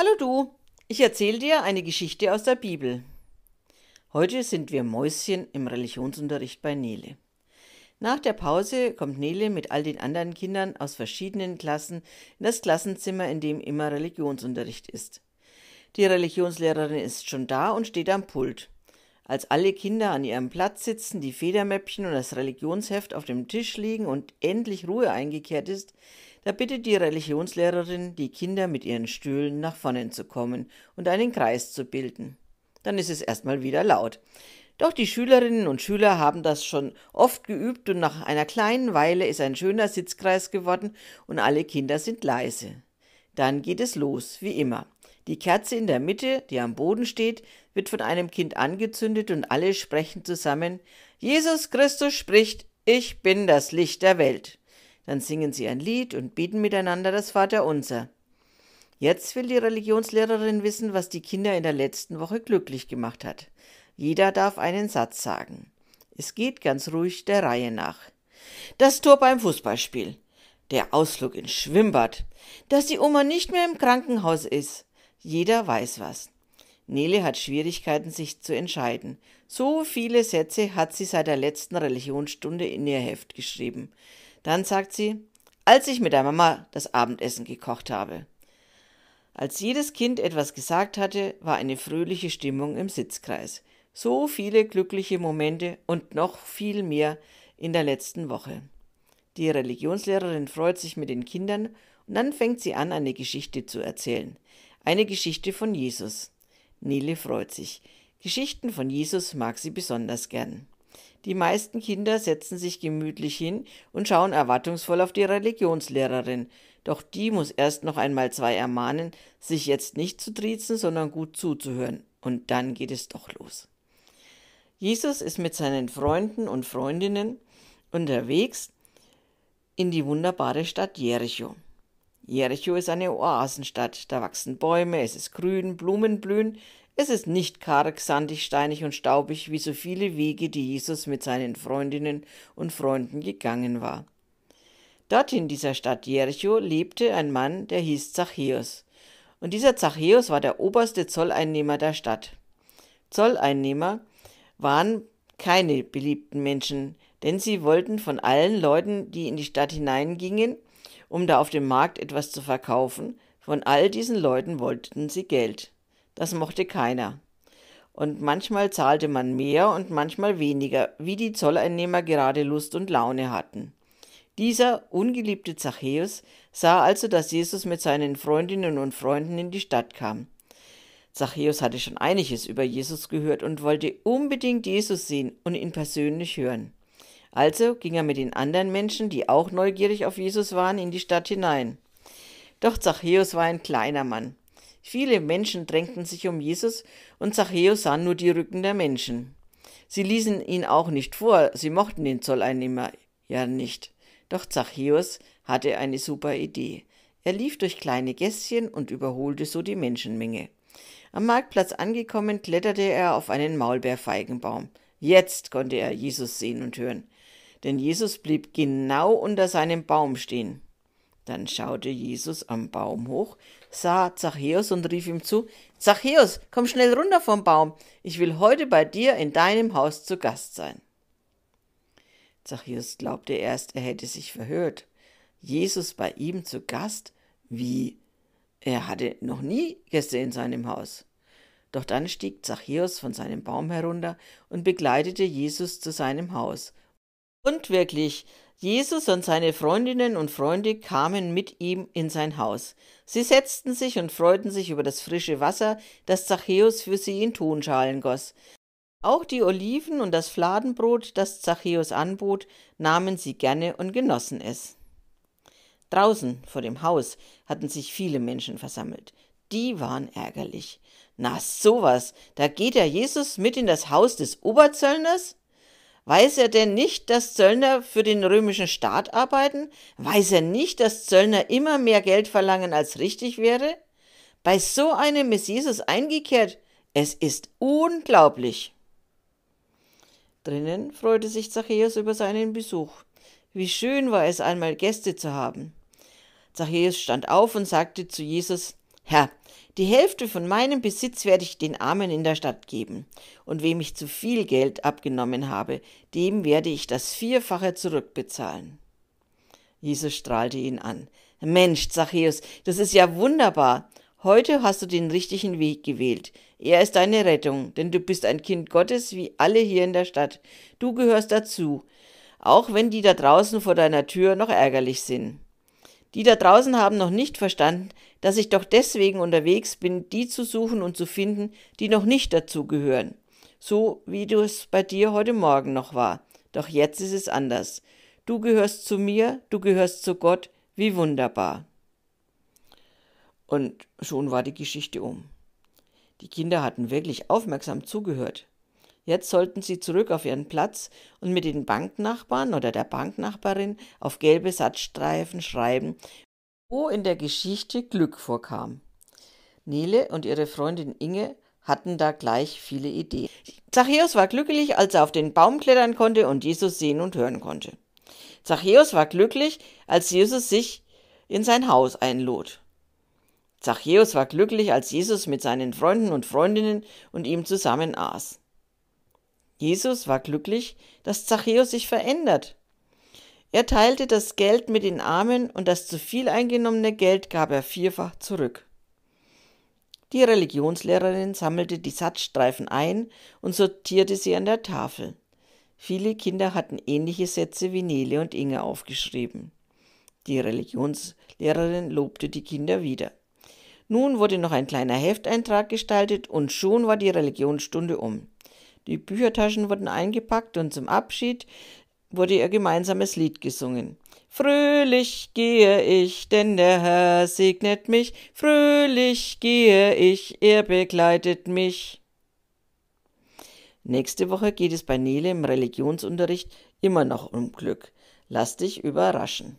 Hallo du, ich erzähle dir eine Geschichte aus der Bibel. Heute sind wir Mäuschen im Religionsunterricht bei Nele. Nach der Pause kommt Nele mit all den anderen Kindern aus verschiedenen Klassen in das Klassenzimmer, in dem immer Religionsunterricht ist. Die Religionslehrerin ist schon da und steht am Pult. Als alle Kinder an ihrem Platz sitzen, die Federmäppchen und das Religionsheft auf dem Tisch liegen und endlich Ruhe eingekehrt ist, da bittet die Religionslehrerin die Kinder mit ihren Stühlen nach vorne zu kommen und einen Kreis zu bilden. Dann ist es erstmal wieder laut. Doch die Schülerinnen und Schüler haben das schon oft geübt und nach einer kleinen Weile ist ein schöner Sitzkreis geworden und alle Kinder sind leise. Dann geht es los, wie immer. Die Kerze in der Mitte, die am Boden steht, wird von einem Kind angezündet und alle sprechen zusammen Jesus Christus spricht, ich bin das Licht der Welt. Dann singen sie ein Lied und beten miteinander das Vaterunser. Jetzt will die Religionslehrerin wissen, was die Kinder in der letzten Woche glücklich gemacht hat. Jeder darf einen Satz sagen. Es geht ganz ruhig der Reihe nach. Das Tor beim Fußballspiel. Der Ausflug ins Schwimmbad. Dass die Oma nicht mehr im Krankenhaus ist. Jeder weiß was. Nele hat Schwierigkeiten, sich zu entscheiden. So viele Sätze hat sie seit der letzten Religionsstunde in ihr Heft geschrieben. Dann sagt sie, als ich mit der Mama das Abendessen gekocht habe. Als jedes Kind etwas gesagt hatte, war eine fröhliche Stimmung im Sitzkreis. So viele glückliche Momente und noch viel mehr in der letzten Woche. Die Religionslehrerin freut sich mit den Kindern und dann fängt sie an, eine Geschichte zu erzählen. Eine Geschichte von Jesus. Nele freut sich. Geschichten von Jesus mag sie besonders gern. Die meisten Kinder setzen sich gemütlich hin und schauen erwartungsvoll auf die Religionslehrerin, doch die muss erst noch einmal zwei ermahnen, sich jetzt nicht zu triezen, sondern gut zuzuhören, und dann geht es doch los. Jesus ist mit seinen Freunden und Freundinnen unterwegs in die wunderbare Stadt Jericho. Jericho ist eine Oasenstadt, da wachsen Bäume, es ist grün, Blumen blühen, es ist nicht karg, sandig, steinig und staubig wie so viele Wege, die Jesus mit seinen Freundinnen und Freunden gegangen war. Dort in dieser Stadt Jericho lebte ein Mann, der hieß Zachäus. Und dieser Zachäus war der oberste Zolleinnehmer der Stadt. Zolleinnehmer waren keine beliebten Menschen, denn sie wollten von allen Leuten, die in die Stadt hineingingen, um da auf dem Markt etwas zu verkaufen, von all diesen Leuten wollten sie Geld. Das mochte keiner. Und manchmal zahlte man mehr und manchmal weniger, wie die Zolleinnehmer gerade Lust und Laune hatten. Dieser ungeliebte Zachäus sah also, dass Jesus mit seinen Freundinnen und Freunden in die Stadt kam. Zachäus hatte schon einiges über Jesus gehört und wollte unbedingt Jesus sehen und ihn persönlich hören. Also ging er mit den anderen Menschen, die auch neugierig auf Jesus waren, in die Stadt hinein. Doch Zachäus war ein kleiner Mann. Viele Menschen drängten sich um Jesus, und Zachäus sah nur die Rücken der Menschen. Sie ließen ihn auch nicht vor, sie mochten den Zolleinnehmer ja nicht. Doch Zachäus hatte eine super Idee. Er lief durch kleine Gässchen und überholte so die Menschenmenge. Am Marktplatz angekommen, kletterte er auf einen Maulbeerfeigenbaum. Jetzt konnte er Jesus sehen und hören, denn Jesus blieb genau unter seinem Baum stehen. Dann schaute Jesus am Baum hoch, sah Zachäus und rief ihm zu: Zachäus, komm schnell runter vom Baum, ich will heute bei dir in deinem Haus zu Gast sein. Zachäus glaubte erst, er hätte sich verhört. Jesus bei ihm zu Gast? Wie? Er hatte noch nie Gäste in seinem Haus. Doch dann stieg Zachäus von seinem Baum herunter und begleitete Jesus zu seinem Haus. Und wirklich, Jesus und seine Freundinnen und Freunde kamen mit ihm in sein Haus. Sie setzten sich und freuten sich über das frische Wasser, das Zachäus für sie in Tonschalen goss. Auch die Oliven und das Fladenbrot, das Zachäus anbot, nahmen sie gerne und genossen es. Draußen vor dem Haus hatten sich viele Menschen versammelt. Die waren ärgerlich. Na sowas, da geht der Jesus mit in das Haus des Oberzöllners? Weiß er denn nicht, dass Zöllner für den römischen Staat arbeiten? Weiß er nicht, dass Zöllner immer mehr Geld verlangen, als richtig wäre? Bei so einem ist Jesus eingekehrt. Es ist unglaublich. Drinnen freute sich Zachäus über seinen Besuch. Wie schön war es einmal Gäste zu haben. Zachäus stand auf und sagte zu Jesus, Herr, die Hälfte von meinem Besitz werde ich den Armen in der Stadt geben, und wem ich zu viel Geld abgenommen habe, dem werde ich das Vierfache zurückbezahlen. Jesus strahlte ihn an. Mensch, Zachäus, das ist ja wunderbar. Heute hast du den richtigen Weg gewählt. Er ist deine Rettung, denn du bist ein Kind Gottes wie alle hier in der Stadt. Du gehörst dazu, auch wenn die da draußen vor deiner Tür noch ärgerlich sind. Die da draußen haben noch nicht verstanden, dass ich doch deswegen unterwegs bin, die zu suchen und zu finden, die noch nicht dazu gehören. So wie du es bei dir heute Morgen noch war. Doch jetzt ist es anders. Du gehörst zu mir, du gehörst zu Gott, wie wunderbar. Und schon war die Geschichte um. Die Kinder hatten wirklich aufmerksam zugehört. Jetzt sollten sie zurück auf ihren Platz und mit den Banknachbarn oder der Banknachbarin auf gelbe Satzstreifen schreiben, wo in der Geschichte Glück vorkam. Nele und ihre Freundin Inge hatten da gleich viele Ideen. Zachäus war glücklich, als er auf den Baum klettern konnte und Jesus sehen und hören konnte. Zachäus war glücklich, als Jesus sich in sein Haus einlud. Zachäus war glücklich, als Jesus mit seinen Freunden und Freundinnen und ihm zusammen aß. Jesus war glücklich, dass Zachäus sich verändert. Er teilte das Geld mit den Armen und das zu viel eingenommene Geld gab er vierfach zurück. Die Religionslehrerin sammelte die Satzstreifen ein und sortierte sie an der Tafel. Viele Kinder hatten ähnliche Sätze wie Nele und Inge aufgeschrieben. Die Religionslehrerin lobte die Kinder wieder. Nun wurde noch ein kleiner Hefteintrag gestaltet und schon war die Religionsstunde um. Die Büchertaschen wurden eingepackt und zum Abschied wurde ihr gemeinsames Lied gesungen. Fröhlich gehe ich, denn der Herr segnet mich, fröhlich gehe ich, er begleitet mich. Nächste Woche geht es bei Nele im Religionsunterricht immer noch um Glück. Lass dich überraschen.